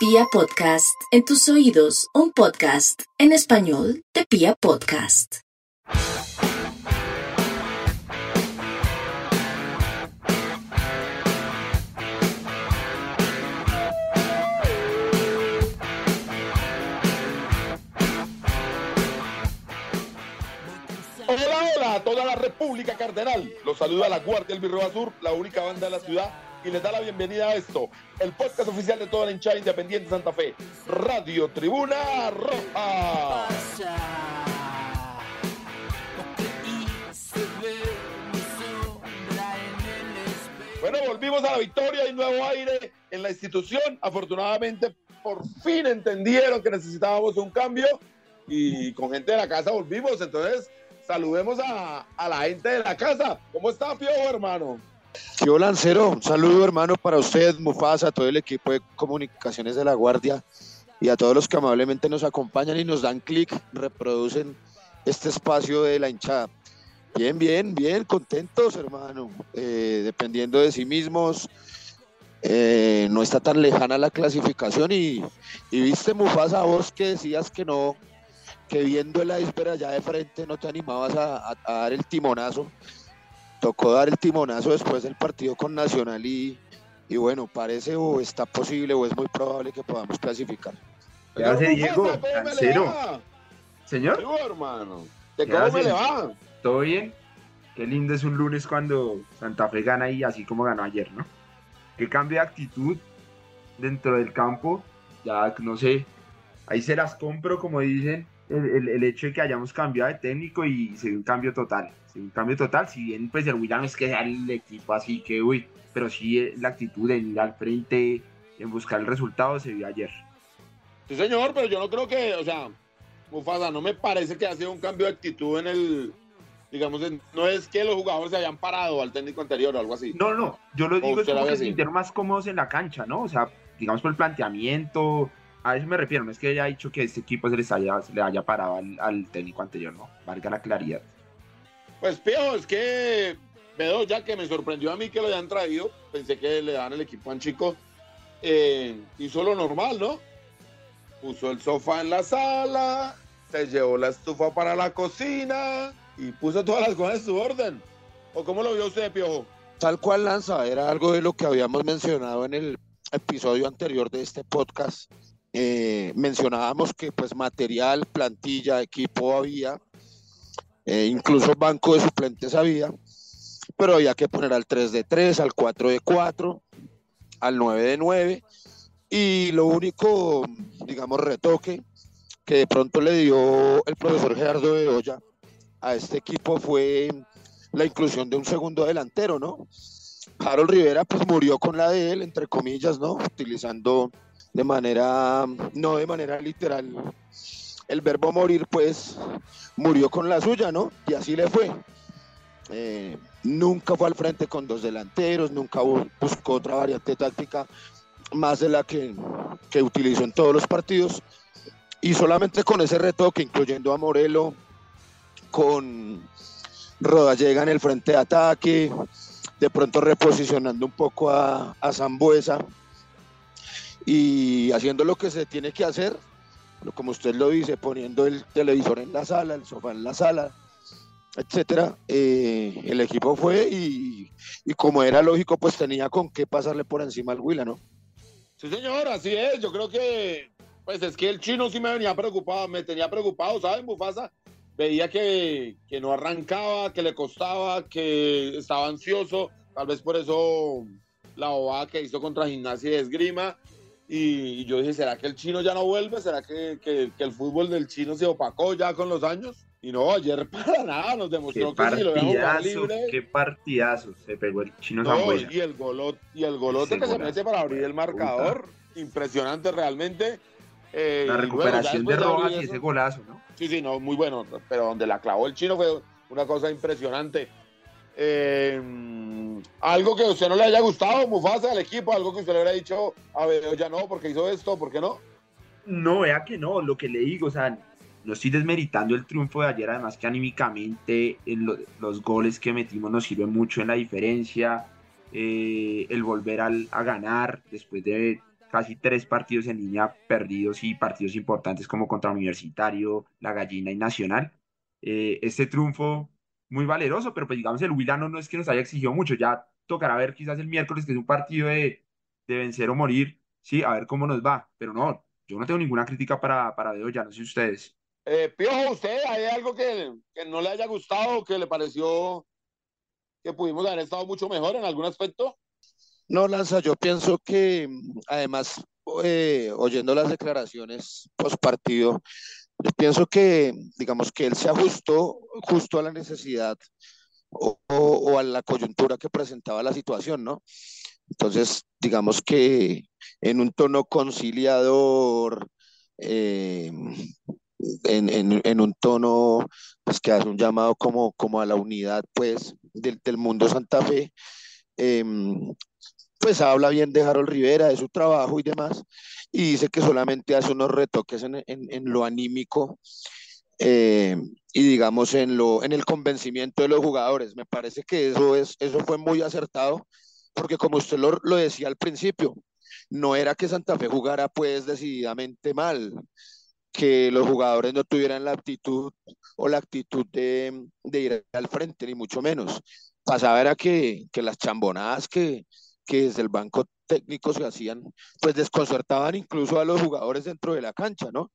Pia Podcast, en tus oídos, un podcast en español de Pia Podcast. Hola, hola a toda la República Cardenal. Los saluda la Guardia del Birro Sur, la única banda de la ciudad, y les da la bienvenida a esto, el podcast oficial de toda la hinchada independiente Santa Fe, Radio Tribuna Roja. Bueno, volvimos a la victoria y nuevo aire en la institución. Afortunadamente, por fin entendieron que necesitábamos un cambio y con gente de la casa volvimos. Entonces, saludemos a, a la gente de la casa. ¿Cómo está, Piojo, hermano? Yo Lancero, un saludo hermano para usted, Mufasa, a todo el equipo de comunicaciones de la Guardia y a todos los que amablemente nos acompañan y nos dan clic, reproducen este espacio de la hinchada. Bien, bien, bien, contentos hermano, eh, dependiendo de sí mismos, eh, no está tan lejana la clasificación y, y viste Mufasa, vos que decías que no, que viendo el iceberg allá de frente no te animabas a dar el timonazo tocó dar el timonazo después del partido con Nacional y, y bueno, parece o está posible o es muy probable que podamos clasificar. ¿Qué hace Señor Diego? Mufasa, ¿cómo me le Lancero. va? Señor, hermano. ¿De ¿Qué cómo hace? me le va? ¿todo bien? Qué lindo es un lunes cuando Santa Fe gana y así como ganó ayer, ¿no? Qué cambio de actitud dentro del campo. Ya no sé, ahí se las compro, como dicen, el, el- hecho de que hayamos cambiado de técnico y se dio un cambio total. Se dio un cambio total, si bien pues el William es que sea el equipo así que, uy, pero sí eh, la actitud en ir al frente, en buscar el resultado se vio ayer. Sí, señor, pero yo no creo que, o sea, Mufasa, no me parece que ha sido un cambio de actitud en el, digamos, en- no es que los jugadores se hayan parado al técnico anterior o algo así. No, no, yo lo digo es como que se sintieron más cómodos en la cancha, ¿no? O sea, digamos por el planteamiento, a eso me refiero, no es que haya dicho que este equipo se, les haya, se le haya parado al, al técnico anterior, ¿no? Valga la claridad. Pues, Pío, es que veo ya que me sorprendió a mí que lo hayan traído. Pensé que le daban el equipo a un chico. Eh, hizo lo normal, ¿no? Puso el sofá en la sala, se llevó la estufa para la cocina y puso todas las cosas en su orden. ¿O cómo lo vio usted, Piojo? Tal cual Lanza, era algo de lo que habíamos mencionado en el episodio anterior de este podcast. Eh, mencionábamos que pues material, plantilla, equipo había, eh, incluso banco de suplentes había, pero había que poner al 3 de 3, al 4 de 4, al 9 de 9 y lo único, digamos, retoque que de pronto le dio el profesor Gerardo de Olla a este equipo fue la inclusión de un segundo delantero, ¿no? Harold Rivera pues murió con la de él, entre comillas, ¿no? Utilizando de manera, no de manera literal, el verbo morir pues murió con la suya, ¿no? Y así le fue. Eh, nunca fue al frente con dos delanteros, nunca bu- buscó otra variante táctica más de la que, que utilizó en todos los partidos. Y solamente con ese retoque, incluyendo a Morelo, con Rodallega en el frente de ataque, de pronto reposicionando un poco a, a Zambuesa y haciendo lo que se tiene que hacer, como usted lo dice, poniendo el televisor en la sala, el sofá en la sala, etcétera. eh, el equipo fue y, como era lógico, pues tenía con qué pasarle por encima al Huila, ¿no? Sí, señor, así es. Yo creo que, pues es que el chino sí me venía preocupado, me tenía preocupado, ¿sabes, Mufasa? Veía que, que no arrancaba, que le costaba, que estaba ansioso. Tal vez por eso la bobada que hizo contra Gimnasia y Esgrima. Y, y yo dije, ¿será que el chino ya no vuelve? ¿Será que, que- que el fútbol del chino se opacó ya con los años? Y no, ayer para nada nos Qué demostró que si lo libre. qué partidazo se pegó el chino No, y el golot, y el golote que se mete para abrir el marcador, impresionante realmente. Eh, La recuperación bueno, de Rojas y ese golazo, ¿no? Sí, sí, no, muy bueno, pero donde la clavó el chino fue una cosa impresionante. Eh, algo que a usted no le haya gustado, Mufasa, al equipo, algo que usted le hubiera dicho, a ver, ya no, porque hizo esto, ¿por qué no? No, vea que no, lo que le digo, o sea, no estoy desmeritando el triunfo de ayer, además que anímicamente en lo- los goles que metimos nos sirven mucho en la diferencia, eh, el volver al- a ganar después de casi tres partidos en línea perdidos y partidos importantes como contra Universitario, La Gallina y Nacional. Eh, este triunfo muy valeroso, pero pues digamos el Wilano no es que nos haya exigido mucho, ya tocará ver quizás el miércoles que es un partido de, de vencer o morir, sí, a ver cómo nos va, pero no, yo no tengo ninguna crítica para, para ya no sé ustedes. Eh, Piojo, ¿usted hay algo que, que no le haya gustado, que le pareció que pudimos haber estado mucho mejor en algún aspecto? No, Lanza, yo pienso que además, eh, oyendo las declaraciones post partido, yo pienso que, digamos, que él se ajustó justo a la necesidad o, a la coyuntura que presentaba la situación, ¿no? Entonces, digamos que en un tono conciliador, eh, en, un tono pues, que hace un llamado como, a la unidad pues, del, mundo Santa Fe, eh, pues habla bien de Harold Rivera, de su trabajo y demás, y dice que solamente hace unos retoques en, en, en lo anímico eh, y digamos en, lo, en el convencimiento de los jugadores. Me parece que eso, es, eso fue muy acertado, porque como usted lo, lo decía al principio, no era que Santa Fe jugara pues decididamente mal, que los jugadores no tuvieran la aptitud o la actitud de, de ir al frente, ni mucho menos. Pasaba era que, que las chambonadas que, que desde el banco técnico se hacían, pues desconcertaban incluso a los jugadores dentro de la cancha, ¿no?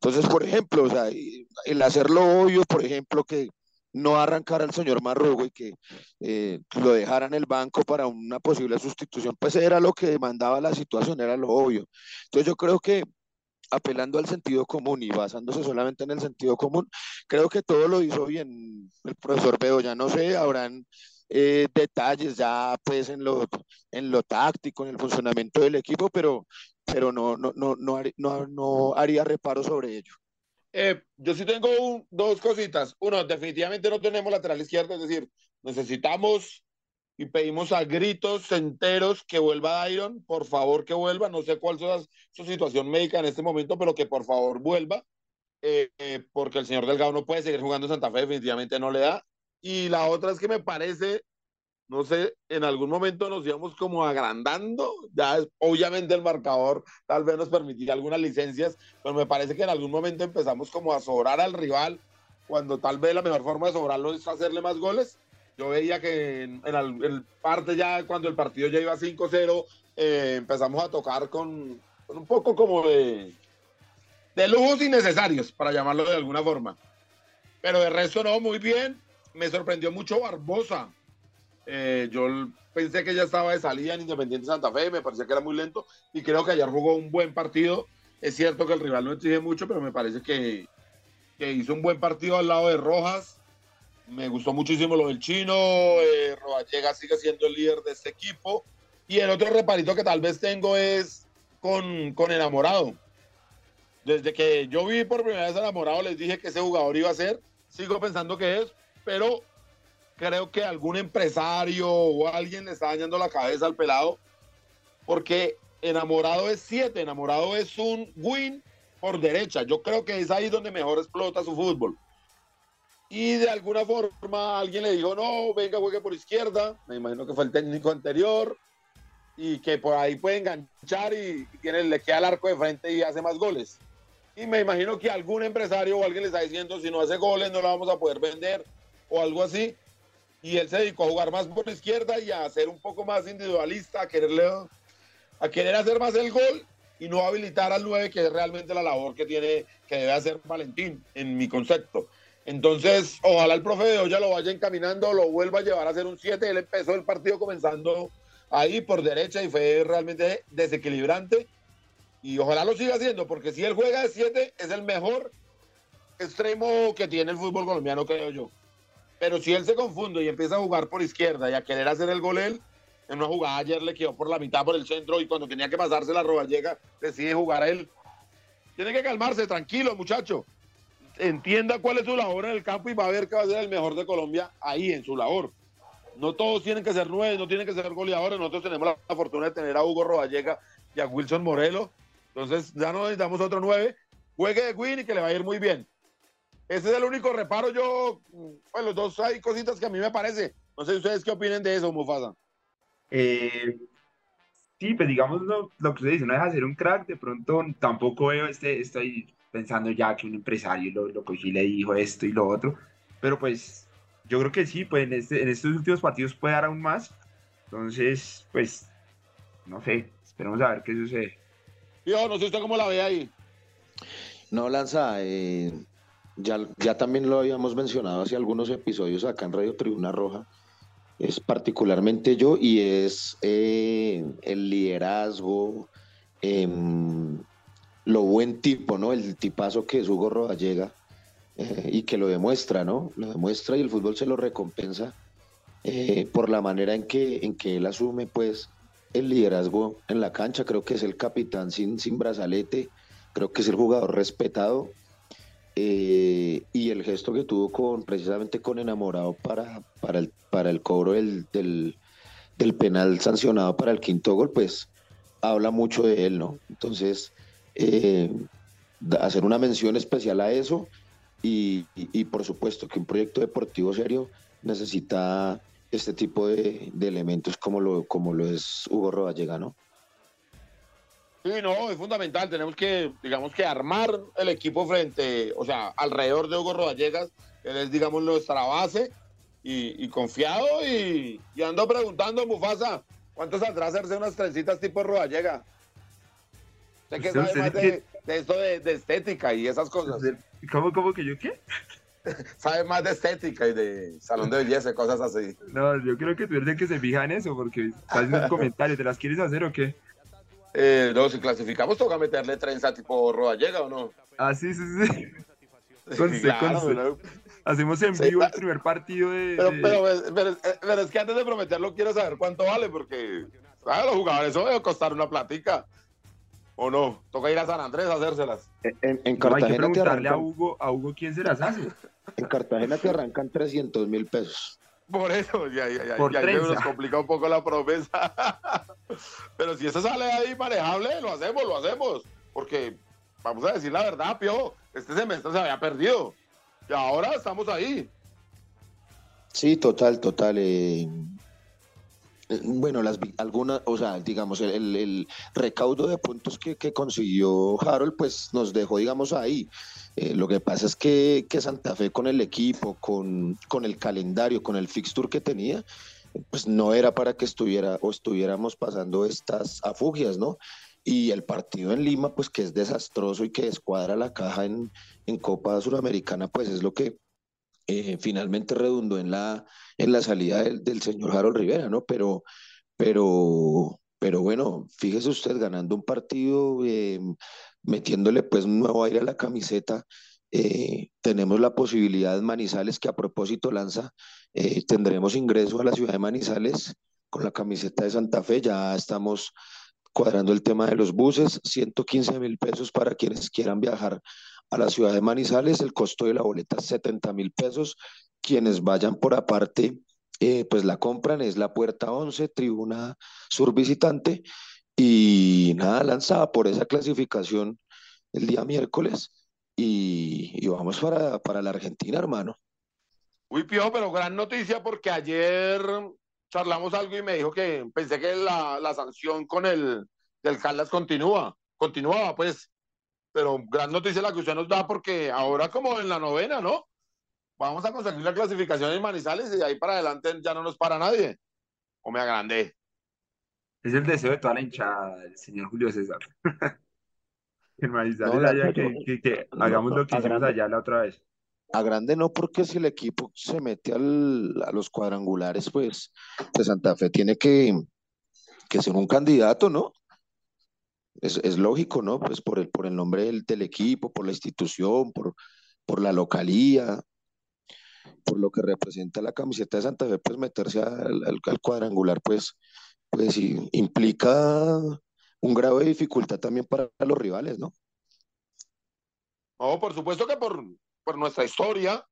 Entonces, por ejemplo, o sea, el hacerlo obvio, por ejemplo, que no arrancara el señor Marrugo y que eh, lo dejara en el banco para una posible sustitución, pues era lo que demandaba la situación, era lo obvio. Entonces yo creo que apelando al sentido común y basándose solamente en el sentido común, creo que todo lo hizo bien el profesor ya no sé, habrán eh, detalles ya pues en lo, en lo táctico, en el funcionamiento del equipo, pero, pero no, no, no, no, no, no haría reparo sobre ello. Eh, yo sí tengo un, dos cositas. Uno, definitivamente no tenemos lateral izquierdo, es decir, necesitamos y pedimos a gritos enteros que vuelva Iron, por favor que vuelva, no sé cuál es su situación médica en este momento, pero que por favor vuelva, eh, eh, porque el señor Delgado no puede seguir jugando en Santa Fe, definitivamente no le da. Y la otra es que me parece, no sé, en algún momento nos íbamos como agrandando, ya es, obviamente el marcador tal vez nos permitía algunas licencias, pero me parece que en algún momento empezamos como a sobrar al rival, cuando tal vez la mejor forma de sobrarlo es hacerle más goles. Yo veía que en, en el, el parte ya, cuando el partido ya iba 5-0, eh, empezamos a tocar con, con un poco como de, de lujos innecesarios, para llamarlo de alguna forma. Pero de resto no, muy bien me sorprendió mucho Barbosa. Eh, yo pensé que ya estaba de salida en Independiente Santa Fe, me parecía que era muy lento y creo que ayer jugó un buen partido. Es cierto que el rival no exige mucho, pero me parece que, que hizo un buen partido al lado de Rojas. Me gustó muchísimo lo del chino. Eh, sigue siendo el líder de este equipo. Y el otro reparito que tal vez tengo es con, con Enamorado. Desde que yo vi por primera vez Enamorado, les dije que ese jugador iba a ser. Sigo pensando que es, pero creo que algún empresario o alguien le está dañando la cabeza al pelado, porque enamorado es siete, enamorado es un win por derecha. Yo creo que es ahí donde mejor explota su fútbol. Y de alguna forma alguien le dijo, no, venga, juegue por izquierda. Me imagino que fue el técnico anterior. Y que por ahí puede enganchar y, tiene, le queda el arco de frente y hace más goles. Y me imagino que algún empresario o alguien le está diciendo, si no hace goles no lo vamos a poder vender o algo así. Y él se dedicó a jugar más por la izquierda y a ser un poco más individualista, a quererle, a querer hacer más el gol y no habilitar al 9, que es realmente la labor que tiene, que debe hacer Valentín, en mi concepto. Entonces, ojalá el profe de Olla lo vaya encaminando, lo vuelva a llevar a hacer un 7. Él empezó el partido comenzando ahí por derecha y fue realmente desequilibrante. Y ojalá lo siga haciendo, porque si él juega de 7, es el mejor extremo que tiene el fútbol colombiano, creo yo. Pero si él se confunde y empieza a jugar por izquierda y a querer hacer el gol él, en una jugada ayer le quedó por la mitad por el centro y cuando tenía que pasarse la roba llega, decide jugar a él. Tiene que calmarse, tranquilo, muchacho. Entienda cuál es su labor en el campo y va a ver que va a ser el mejor de Colombia ahí en su labor. No todos tienen que ser nueve, no tienen que ser goleadores. Nosotros tenemos la fortuna de tener a Hugo Roballega y a Wilson Morelo. Entonces ya no necesitamos otro nueve. Juegue de Win y que le va a ir muy bien. Ese es el único reparo. Yo, pues los dos hay cositas que a mí me parece. No sé ustedes qué opinen de eso, Mufasa. Eh, sí, pues digamos lo, lo que usted dice, no deja de ser un crack, de pronto tampoco veo este, estoy pensando ya que un empresario lo, lo cogió y le dijo esto y lo otro, pero pues yo creo que sí, pues en, este, en estos últimos partidos puede dar aún más, entonces, pues, no sé, esperemos a ver qué sucede. Yo no sé usted cómo la ve ahí. No, Lanza, eh, ya, ya también lo habíamos mencionado hace algunos episodios acá en Radio Tribuna Roja, es particularmente yo y es eh, el liderazgo, em, lo buen tipo, ¿no? El tipazo que es Hugo Rodallega eh, y que lo demuestra, ¿no? Lo demuestra y el fútbol se lo recompensa eh, por la manera en que, en que él asume, pues, el liderazgo en la cancha. Creo que es el capitán sin, sin brazalete, creo que es el jugador respetado eh, y el gesto que tuvo con precisamente con enamorado para, para, el, para el cobro del, del, penal sancionado para el quinto gol, pues habla mucho de él, ¿no? Entonces, eh, hacer una mención especial a eso y, por supuesto que un proyecto deportivo serio necesita este tipo de, elementos como lo, como lo es Hugo Rodallega, ¿no? Sí, no, es fundamental. Tenemos que, digamos que armar el equipo frente, o sea, alrededor de Hugo Rodallegas. Él es, digamos, nuestra base y, confiado. Y, ando preguntando, Mufasa, ¿cuánto saldrá hacerse unas trencitas tipo Rodallega? Sé que sabe más de, esto de, estética y esas cosas. ¿Cómo, cómo que yo qué? sabe más de estética y de salón de belleza, cosas así. No, yo creo que tú eres el que se fija en eso, porque estás haciendo un comentario, ¿te las quieres hacer o qué? Eh, no, si clasificamos, toca meterle trenza tipo Rodallega o no. Ah, sí, sí, sí. Hacemos en vivo el primer partido de. Pero, pero, es que antes de prometerlo, quiero saber cuánto vale, porque ¿sabes? los jugadores eso debe costar una platica. ¿O no? Toca ir a San Andrés a hacérselas. En, en Cartagena. hay que preguntarle a Hugo, a Hugo quién se las hace. En Cartagena te arrancan 300 mil pesos. Por eso, ya, ya, ya, Por ya nos complica un poco la promesa. Pero si eso sale ahí manejable, lo hacemos, lo hacemos. Porque, vamos a decir la verdad, Pio, este semestre se había perdido. Y ahora estamos ahí. Sí, total, total. Eh, bueno, las algunas, o sea, digamos, el, recaudo de puntos que, consiguió Harold, pues nos dejó, digamos, ahí. Eh, lo que pasa es que, Santa Fe con el equipo, con, con el calendario, con el fixture que tenía, pues no era para que estuviera o estuviéramos pasando estas afugias, ¿no? Y el partido en Lima, pues que es desastroso y que descuadra la caja en, en Copa Suramericana, pues es lo que eh, finalmente redundó en la, en la salida del, señor Harold Rivera, ¿no? Pero, pero, pero bueno, fíjese usted ganando un partido, eh, metiéndole pues un nuevo aire a la camiseta. Eh, tenemos la posibilidad de Manizales, que a propósito lanza, tendremos ingreso a la ciudad de Manizales con la camiseta de Santa Fe. Ya estamos cuadrando el tema de los buses, 115 mil pesos para quienes quieran viajar a la ciudad de Manizales. El costo de la boleta es 70 mil pesos. Quienes vayan por aparte, eh, pues la compran. Es la puerta 11, tribuna sur visitante. Y nada, lanzada por esa clasificación el día miércoles. Y, vamos para, para la Argentina, hermano. Uy, Pío, pero gran noticia porque ayer charlamos algo y me dijo que pensé que la, la sanción con el del Caldas continúa, continuaba, pues pero gran noticia la que usted nos da porque ahora como en la novena, ¿no? Vamos a conseguir la clasificación en Manizales y de ahí para adelante ya no nos para nadie. O me agrandé. Es el deseo de toda la hinchada, el señor Julio César. en Manizales que, hagamos lo que hicimos allá la otra vez. A grande no, porque si el equipo se mete al, a los cuadrangulares, pues, de Santa Fe tiene que, que ser un candidato, ¿no? Es, lógico, ¿no? Pues por el, por el nombre del, equipo, por la institución, por, por la localía, por lo que representa la camiseta de Santa Fe, pues meterse al, cuadrangular, pues, pues implica un grado de dificultad también para los rivales, ¿no? No, por supuesto que por, por nuestra historia,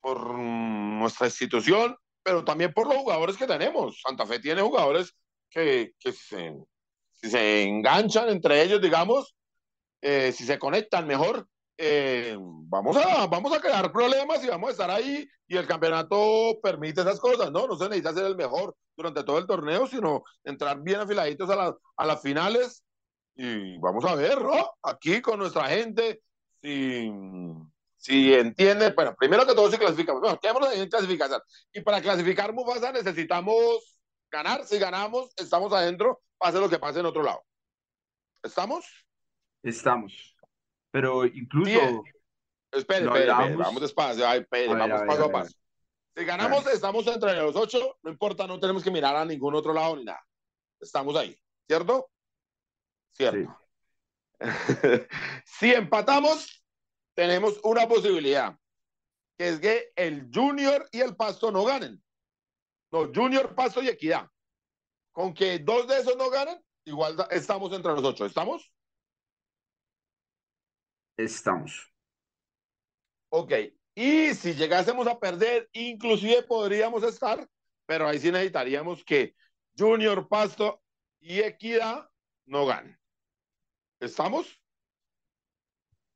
por nuestra institución, pero también por los jugadores que tenemos. Santa Fe tiene jugadores que, que si se enganchan entre ellos, digamos, eh, si se conectan mejor, eh, vamos, a, vamos a crear problemas y vamos a estar ahí y el campeonato permite esas cosas, ¿no? No se necesita ser el mejor durante todo el torneo, sino entrar bien afiladitos a, a las finales y vamos a ver, ¿no? Aquí con nuestra gente, si, si entiende, bueno, primero que todo si clasificamos, bueno, quedémonos en clasificación. Y para clasificar Mufasa necesitamos ganar, si ganamos, estamos adentro, pase lo que pase en otro lado. ¿Estamos? Estamos. Pero incluso... Espere, espere, vamos despacio, ay, espere, vamos paso a, paso. Si ganamos, estamos entre los ocho, no importa, no tenemos que mirar a ningún otro lado ni nada. Estamos ahí, ¿cierto? Cierto. si empatamos, tenemos una posibilidad, que es que el Junior y el Pasto no ganen. No, Junior, Pasto y Equidad. Con que dos de esos no ganen, igual estamos entre los ocho. ¿Estamos? Estamos. Ok. Y si llegásemos a perder, inclusive podríamos estar, pero ahí sí necesitaríamos que Junior, Pasto y Equidad no ganen. ¿Estamos?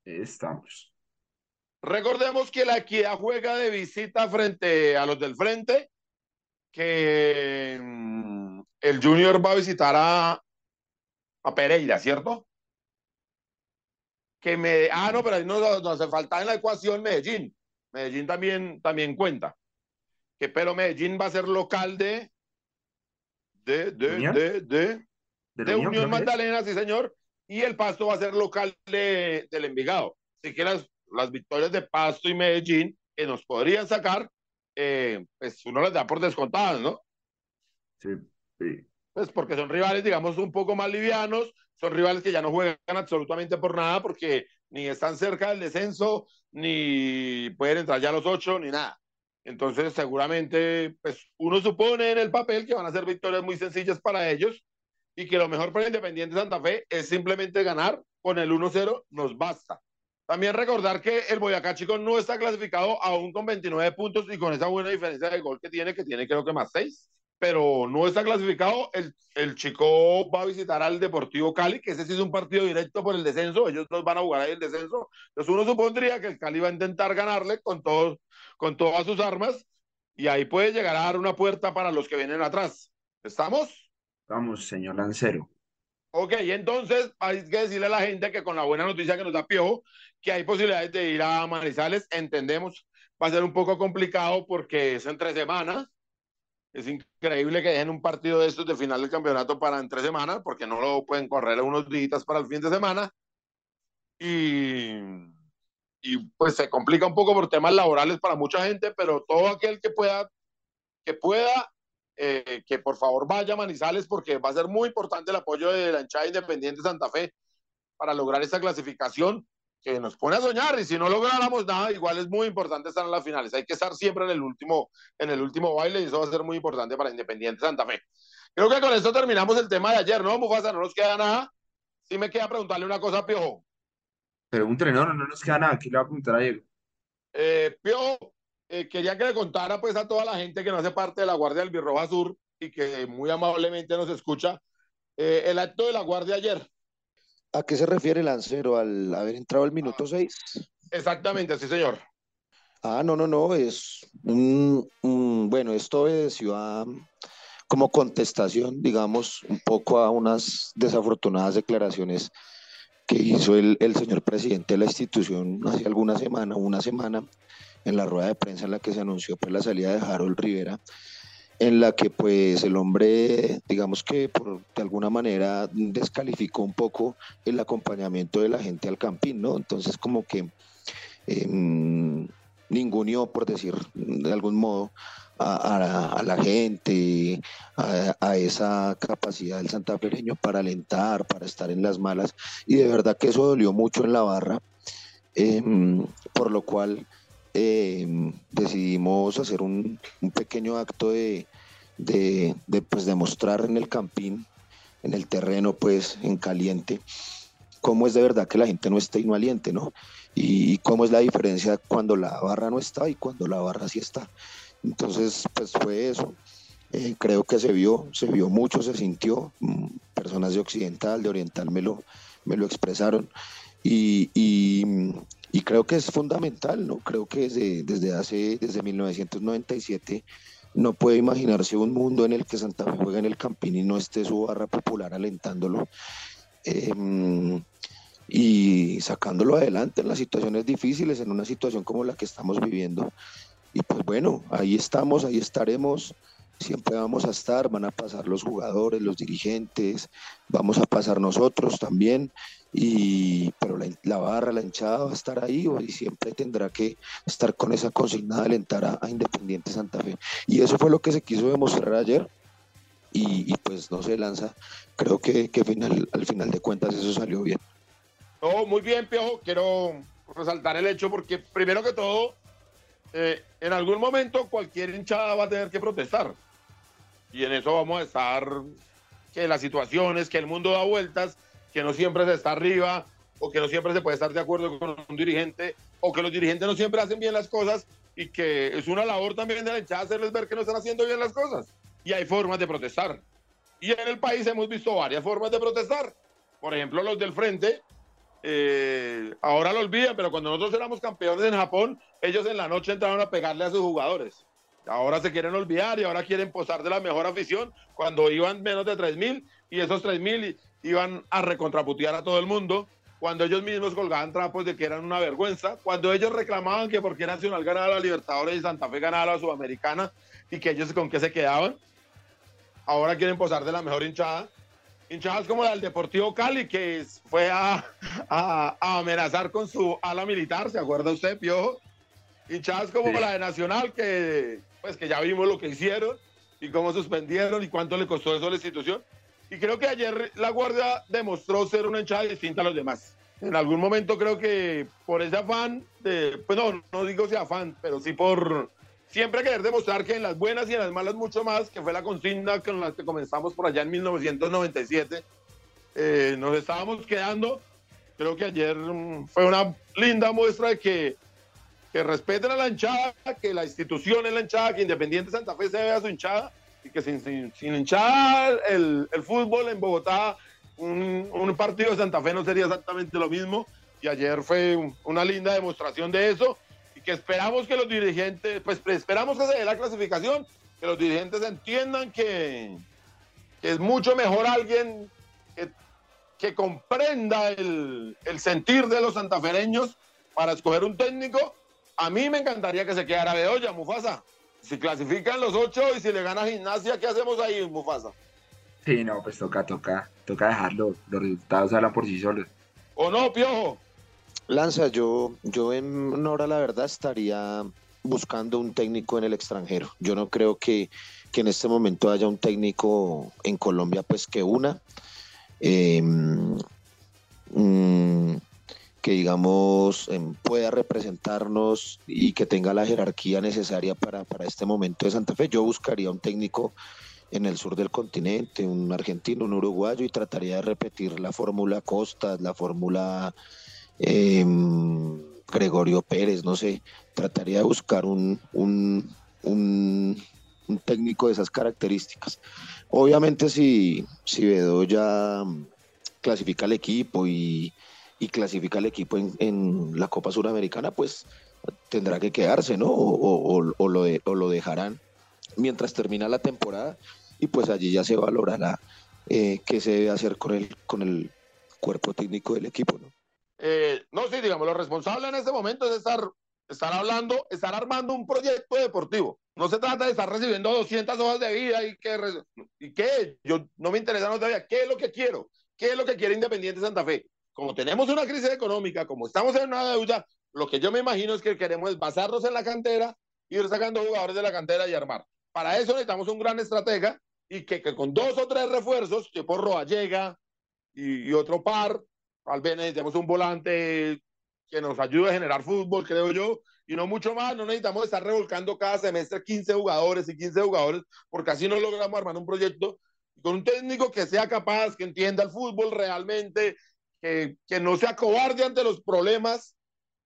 Estamos. Recordemos que la Equidad juega de visita frente a los del frente, que mm, el Junior va a visitar a, a Pereira, ¿cierto? Que me, ah, no, pero ahí nos, nos hace falta en la ecuación Medellín. Medellín también, también cuenta. Que, pero Medellín va a ser local de, de, de, de, de, de, Unión Magdalena, sí, señor y el Pasto va a ser local de, del Envigado. Así que las, las victorias de Pasto y Medellín que nos podrían sacar, eh, pues uno las da por descontadas, ¿no? Sí, sí. Pues porque son rivales, digamos, un poco más livianos, son rivales que ya no juegan absolutamente por nada porque ni están cerca del descenso, ni pueden entrar ya los ocho, ni nada. Entonces, seguramente, pues uno supone en el papel que van a ser victorias muy sencillas para ellos, y que lo mejor para Independiente Santa Fe es simplemente ganar con el 1-0, nos basta. También recordar que el Boyacá Chico no está clasificado aún con 29 puntos y con esa buena diferencia de gol que tiene, que tiene creo que más 6, pero no está clasificado. El, el Chico va a visitar al Deportivo Cali, que ese sí es un partido directo por el descenso, ellos dos van a jugar ahí el descenso. Entonces uno supondría que el Cali va a intentar ganarle con, todos, con todas sus armas y ahí puede llegar a dar una puerta para los que vienen atrás. ¿Estamos? Vamos, señor Lancero. Ok, entonces hay que decirle a la gente que con la buena noticia que nos da Piojo, que hay posibilidades de ir a Manizales, entendemos, va a ser un poco complicado porque es entre semanas. Es increíble que dejen un partido de estos de final del campeonato para entre semanas, porque no lo pueden correr unos días para el fin de semana. Y, y pues se complica un poco por temas laborales para mucha gente, pero todo aquel que pueda, que pueda eh, que por favor vaya a Manizales porque va a ser muy importante el apoyo de la hinchada independiente Santa Fe para lograr esa clasificación que nos pone a soñar y si no lográramos nada, igual es muy importante estar en las finales. Hay que estar siempre en el último, en el último baile y eso va a ser muy importante para Independiente Santa Fe. Creo que con esto terminamos el tema de ayer, ¿no, Mufasa? No nos queda nada. Sí me queda preguntarle una cosa a Piojo. Pregúntale, no, no, no nos queda nada. ¿Qué le va a preguntar a Diego? Eh, Piojo, eh, quería que le contara pues a toda la gente que no hace parte de la Guardia del Birroba Sur y que muy amablemente nos escucha eh, el acto de la Guardia ayer. ¿A qué se refiere Lancero? ¿Al haber entrado el minuto 6? Exactamente, sí, señor. Ah, no, no, no, es un, bueno, esto obedeció a como contestación, digamos, un poco a unas desafortunadas declaraciones que hizo el, el señor presidente de la institución hace alguna semana, una semana, en la rueda de prensa en la que se anunció pues, la salida de Harold Rivera, en la que pues el hombre, digamos que por, de alguna manera descalificó un poco el acompañamiento de la gente al campín, ¿no? Entonces como que eh, ningunió, por decir de algún modo, a, la gente, a, esa capacidad del santafereño para alentar, para estar en las malas, y de verdad que eso dolió mucho en la barra, em, por lo cual eh, decidimos hacer un, pequeño acto de, de, pues, demostrar en el campín, en el terreno, pues en caliente, cómo es de verdad que la gente no está y no aliente. Y, cómo es la diferencia cuando la barra no está y cuando la barra sí está. Entonces, pues fue eso. Eh, creo que se vio, se vio mucho, se sintió. Mm, personas de Occidental, de Oriental me lo, me lo expresaron. Y, y creo que es fundamental, ¿no? Creo que desde, desde hace, desde 1997 no puede imaginarse un mundo en el que Santa Fe juegue en el Campín y no esté su barra popular alentándolo em, y sacándolo adelante en las situaciones difíciles, en una situación como la que estamos viviendo. Y pues bueno, ahí estamos, ahí estaremos siempre vamos a estar, van a pasar los jugadores, los dirigentes, vamos a pasar nosotros también, y, pero la, barra, la hinchada va a estar ahí y siempre tendrá que estar con esa consigna de alentar a, Independiente Santa Fe. Y eso fue lo que se quiso demostrar ayer. Y, pues no se lanza. Creo que, que final, al final de cuentas eso salió bien. Muy bien, Piojo. Quiero resaltar el hecho porque primero que todo, eh, en algún momento cualquier hinchada va a tener que protestar. Y en eso vamos a estar, que las situaciones, que el mundo da vueltas, que no siempre se está arriba, o que no siempre se puede estar de acuerdo con un dirigente, o que los dirigentes no siempre hacen bien las cosas, y que es una labor también de la hinchada hacerles ver que no están haciendo bien las cosas. Y hay formas de protestar. Y en el país hemos visto varias formas de protestar. Por ejemplo, los del frente eh, ahora lo olvidan, pero cuando nosotros éramos campeones en Japón, ellos en la noche entraron a pegarle a sus jugadores. Ahora se quieren olvidar y ahora quieren posar de la mejor afición cuando iban menos de 3.000 y esos 3.000 iban a recontraputear a todo el mundo. Cuando ellos mismos colgaban trapos de que eran una vergüenza, cuando ellos reclamaban que porque Nacional ganaba la Libertadores y Santa Fe ganaba la Sudamericana y que ellos con qué se quedaban, ahora quieren posar de la mejor hinchada hinchadas como la del Deportivo Cali, que fue a, amenazar con su ala militar, ¿se acuerda usted, Piojo? Hinchadas como la de Nacional, que pues que ya vimos lo que hicieron y cómo suspendieron y cuánto le costó eso a la institución. Y creo que ayer la Guardia demostró ser una hinchada distinta a los demás. En algún momento creo que por ese afán, de, pues no, no digo ese afán, pero sí por siempre querer demostrar que en las buenas y en las malas mucho más, que fue la consigna con la que comenzamos por allá en 1997, eh, nos estábamos quedando. Creo que ayer mm, fue una linda muestra de que, que respeten a la hinchada, que la institución es la hinchada, que Independiente Santa Fe se vea su hinchada y que sin, sin, hinchada el, el, fútbol en Bogotá, un, un partido de Santa Fe no sería exactamente lo mismo. Y ayer fue una linda demostración de eso que esperamos que los dirigentes, pues esperamos que se dé la clasificación, que los dirigentes entiendan que, es mucho mejor alguien que, comprenda el, sentir de los santafereños para escoger un técnico. A mí me encantaría que se quedara Bedoya, Mufasa. Si clasifican los ocho y si le gana gimnasia, ¿qué hacemos ahí, Mufasa? Sí, no, pues toca, toca, toca dejarlo. Los resultados hablan por sí solos. ¿O no, Piojo? Lanza, yo, yo en hora la verdad estaría buscando un técnico en el extranjero. Yo no creo que, en este momento haya un técnico en Colombia pues que una. Mm, que digamos em, pueda representarnos y que tenga la jerarquía necesaria para, para este momento de Santa Fe. Yo buscaría un técnico en el sur del continente, un argentino, un uruguayo, y trataría de repetir la fórmula Costa, la fórmula Em, Gregorio Pérez, no sé, trataría de buscar un, un, un, técnico de esas características. Obviamente si, si Bedoya clasifica al equipo y, clasifica al equipo en, la Copa Suramericana, pues tendrá que quedarse, ¿no? O, lo, o lo dejarán mientras termina la temporada y pues allí ya se valorará eh, qué se debe hacer con el, con el cuerpo técnico del equipo, ¿no? Eh, no, sí, digamos, lo responsable en este momento es estar, estar hablando, estar armando un proyecto deportivo. No se trata de estar recibiendo 200 hojas de vida y que, y que yo no me interesa no sabía qué es lo que quiero, qué es lo que quiere Independiente Santa Fe. Como tenemos una crisis económica, como estamos en una deuda, lo que yo me imagino es que queremos es basarnos en la cantera, ir sacando jugadores de la cantera y armar. Para eso necesitamos un gran estratega y que, que con dos o tres refuerzos, que por Roa llega y, y otro par, Tal vez necesitamos un volante que nos ayude a generar fútbol, creo yo, y no mucho más. No necesitamos estar revolcando cada semestre 15 jugadores y 15 jugadores, porque así no logramos armar un proyecto con un técnico que sea capaz, que entienda el fútbol realmente, que, que no sea cobarde ante los problemas,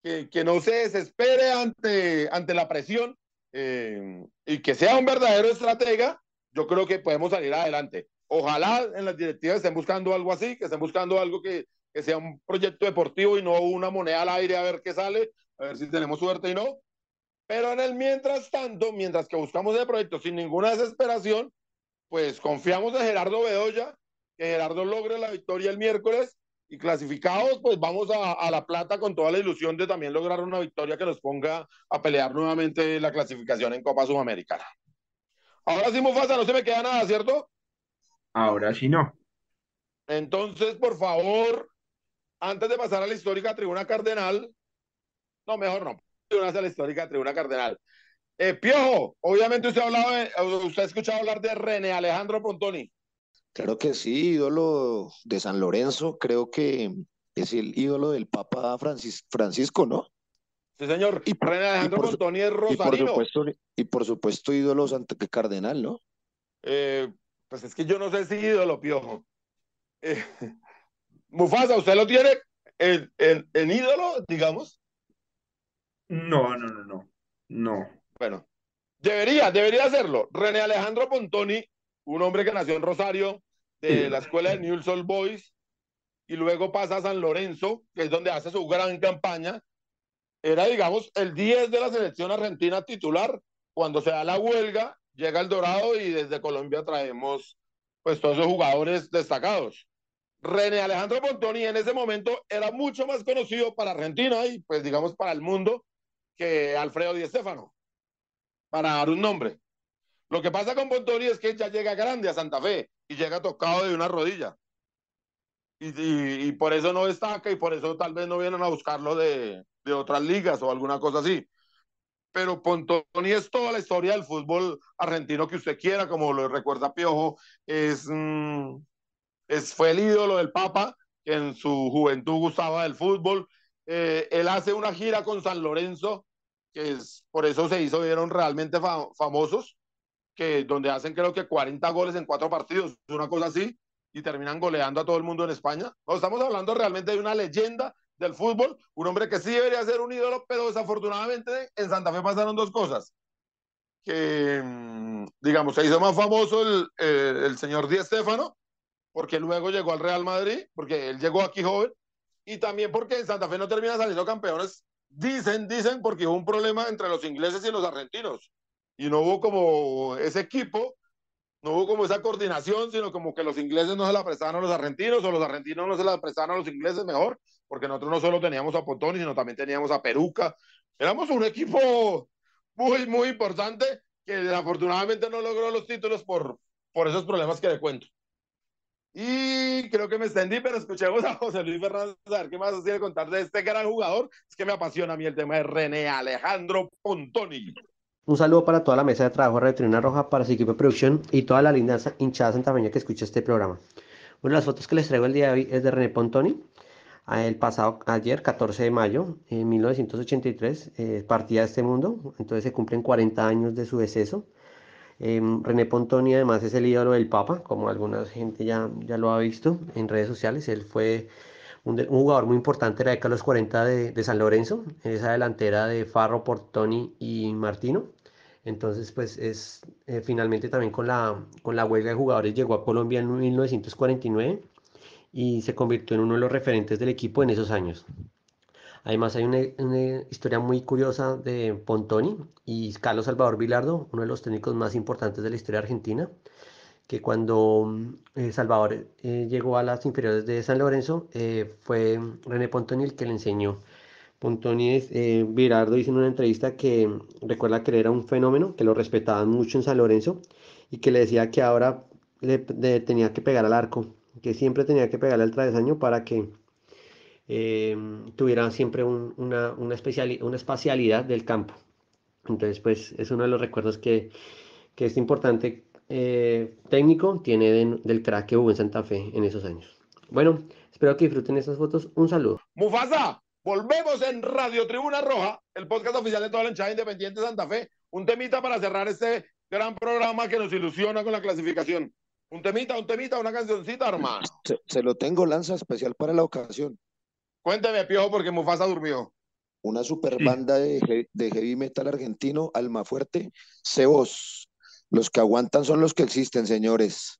que, que no se desespere ante, ante la presión eh, y que sea un verdadero estratega, yo creo que podemos salir adelante. Ojalá en las directivas estén buscando algo así, que estén buscando algo que, que sea un proyecto deportivo y no una moneda al aire a ver qué sale, a ver si tenemos suerte y no. Pero en el mientras tanto, mientras que buscamos el proyecto sin ninguna desesperación, pues confiamos en Gerardo Bedoya, que Gerardo logre la victoria el miércoles y clasificados, pues vamos a, a, La Plata con toda la ilusión de también lograr una victoria que nos ponga a pelear nuevamente la clasificación en Copa Sudamericana. Ahora sí, Mufasa, no se me queda nada, ¿cierto? Ahora sí no. Entonces, por favor, antes de pasar a la histórica tribuna cardenal, no, mejor no, a la histórica tribuna cardenal. Eh, Piojo, obviamente usted ha hablado, de, usted ha escuchado hablar de René Alejandro Pontoni. Claro que sí, ídolo de San Lorenzo, creo que es el ídolo del Papa Francis, Francisco, ¿no? Sí, señor. Y, René Alejandro Pontoni es rosarino. Y por supuesto, y por supuesto ídolo cardenal, ¿no? Eh, pues es que yo no sé si ídolo, Piojo. Eh, Mufasa, ¿usted lo tiene en, en, en ídolo, digamos? No, no, no, no. No. Bueno, debería, debería hacerlo. René Alejandro Pontoni, un hombre que nació en Rosario, de la escuela de New Soul Boys, y luego pasa a San Lorenzo, que es donde hace su gran campaña. Era, digamos, el 10 de la selección argentina titular. Cuando se da la huelga, llega el Dorado y desde Colombia traemos pues todos esos jugadores destacados. René Alejandro Pontoni en ese momento era mucho más conocido para Argentina y pues digamos para el mundo que Alfredo Di Stéfano, para dar un nombre. Lo que pasa con Pontoni es que ya llega grande a Santa Fe y llega tocado de una rodilla. Y, y, y, por eso no destaca y por eso tal vez no vienen a buscarlo de, de otras ligas o alguna cosa así. Pero Pontoni es toda la historia del fútbol argentino que usted quiera, como lo recuerda Piojo, es, mmm, es, fue el ídolo del Papa, que en su juventud gustaba del fútbol. Eh, él hace una gira con San Lorenzo, que es, por eso se hizo, vieron realmente fa famosos, que donde hacen creo que 40 goles en cuatro partidos, una cosa así, y terminan goleando a todo el mundo en España. No, estamos hablando realmente de una leyenda del fútbol, un hombre que sí debería ser un ídolo, pero desafortunadamente en Santa Fe pasaron dos cosas. Que, digamos, se hizo más famoso el, el, el señor Di Stéfano, porque luego llegó al Real Madrid, porque él llegó aquí joven, y también porque en Santa Fe no termina saliendo campeones. Dicen, dicen, porque hubo un problema entre los ingleses y los argentinos, y no hubo como ese equipo no hubo como esa coordinación, sino como que los ingleses no se la prestaban a los argentinos o los argentinos no se la prestaban a los ingleses mejor, porque nosotros no solo teníamos a Pontoni, sino también teníamos a Peruca. Éramos un equipo muy, muy importante que desafortunadamente no logró los títulos por, por esos problemas que le cuento. Y creo que me extendí, pero escuchemos a José Luis Fernández a ver qué más quiere contar de este gran jugador. Es que me apasiona a mí el tema de René Alejandro Pontoni. Un saludo para toda la mesa de trabajo de Tribuna Roja, para su equipo de producción y toda la linda hinchada santafeña que escucha este programa. Una de las fotos que les traigo el día de hoy es de René Pontoni. El pasado, ayer, 14 de mayo de 1983, eh, partía de este mundo. Entonces se cumplen 40 años de su deceso. Eh, René Pontoni además es el ídolo del Papa, como alguna gente ya, ya lo ha visto en redes sociales. Él fue un, jugador muy importante de la década de los 40 de, de San Lorenzo, en esa delantera de Farro, Portoni y Martino. Entonces, pues es eh, finalmente también con la, con la huelga de jugadores llegó a Colombia en 1949 y se convirtió en uno de los referentes del equipo en esos años. Además hay una, historia muy curiosa de Pontoni y Carlos Salvador Vilardo, uno de los técnicos más importantes de la historia argentina, que cuando eh, Salvador eh, llegó a las inferiores de San Lorenzo, fue René Pontoni el que le enseñó. Pontoni, eh, Virardo dice en una entrevista que recuerda que era un fenómeno, que lo respetaban mucho en San Lorenzo y que le decía que ahora le, tenía que pegar al arco, que siempre tenía que pegarle al travesaño para que eh, tuviera siempre un, una, una, una espacialidad del campo. Entonces, pues es uno de los recuerdos que, que este importante eh, técnico tiene de, del crack que hubo en Santa Fe en esos años. Bueno, espero que disfruten estas fotos. Un saludo. Mufasa, volvemos en Radio Tribuna Roja, el podcast oficial de toda la hinchada independiente de Santa Fe. Un temita para cerrar este gran programa que nos ilusiona con la clasificación. Un temita, un temita, una cancioncita, hermano. Se, se lo tengo, lanza especial para la ocasión. Cuénteme, Piojo, porque Mufasa durmió. Una super banda de, de heavy metal argentino, Almafuerte, Cebos. Los que aguantan son los que existen, señores.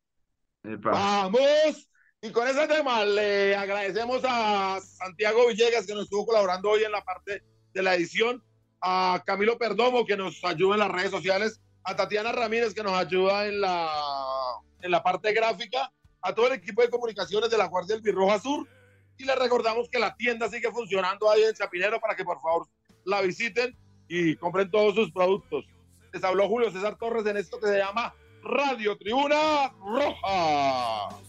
Epa. ¡Vamos! Y con ese tema le agradecemos a Santiago Villegas que nos estuvo colaborando hoy en la parte de la edición, a Camilo Perdomo que nos ayuda en las redes sociales, a Tatiana Ramírez que nos ayuda en la, en la parte gráfica, a todo el equipo de comunicaciones de la Guardia del Birroja Sur y les recordamos que la tienda sigue funcionando ahí en Chapinero para que por favor la visiten y compren todos sus productos. Les habló Julio César Torres en esto que se llama Radio Tribuna Roja.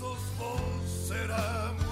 Yo sé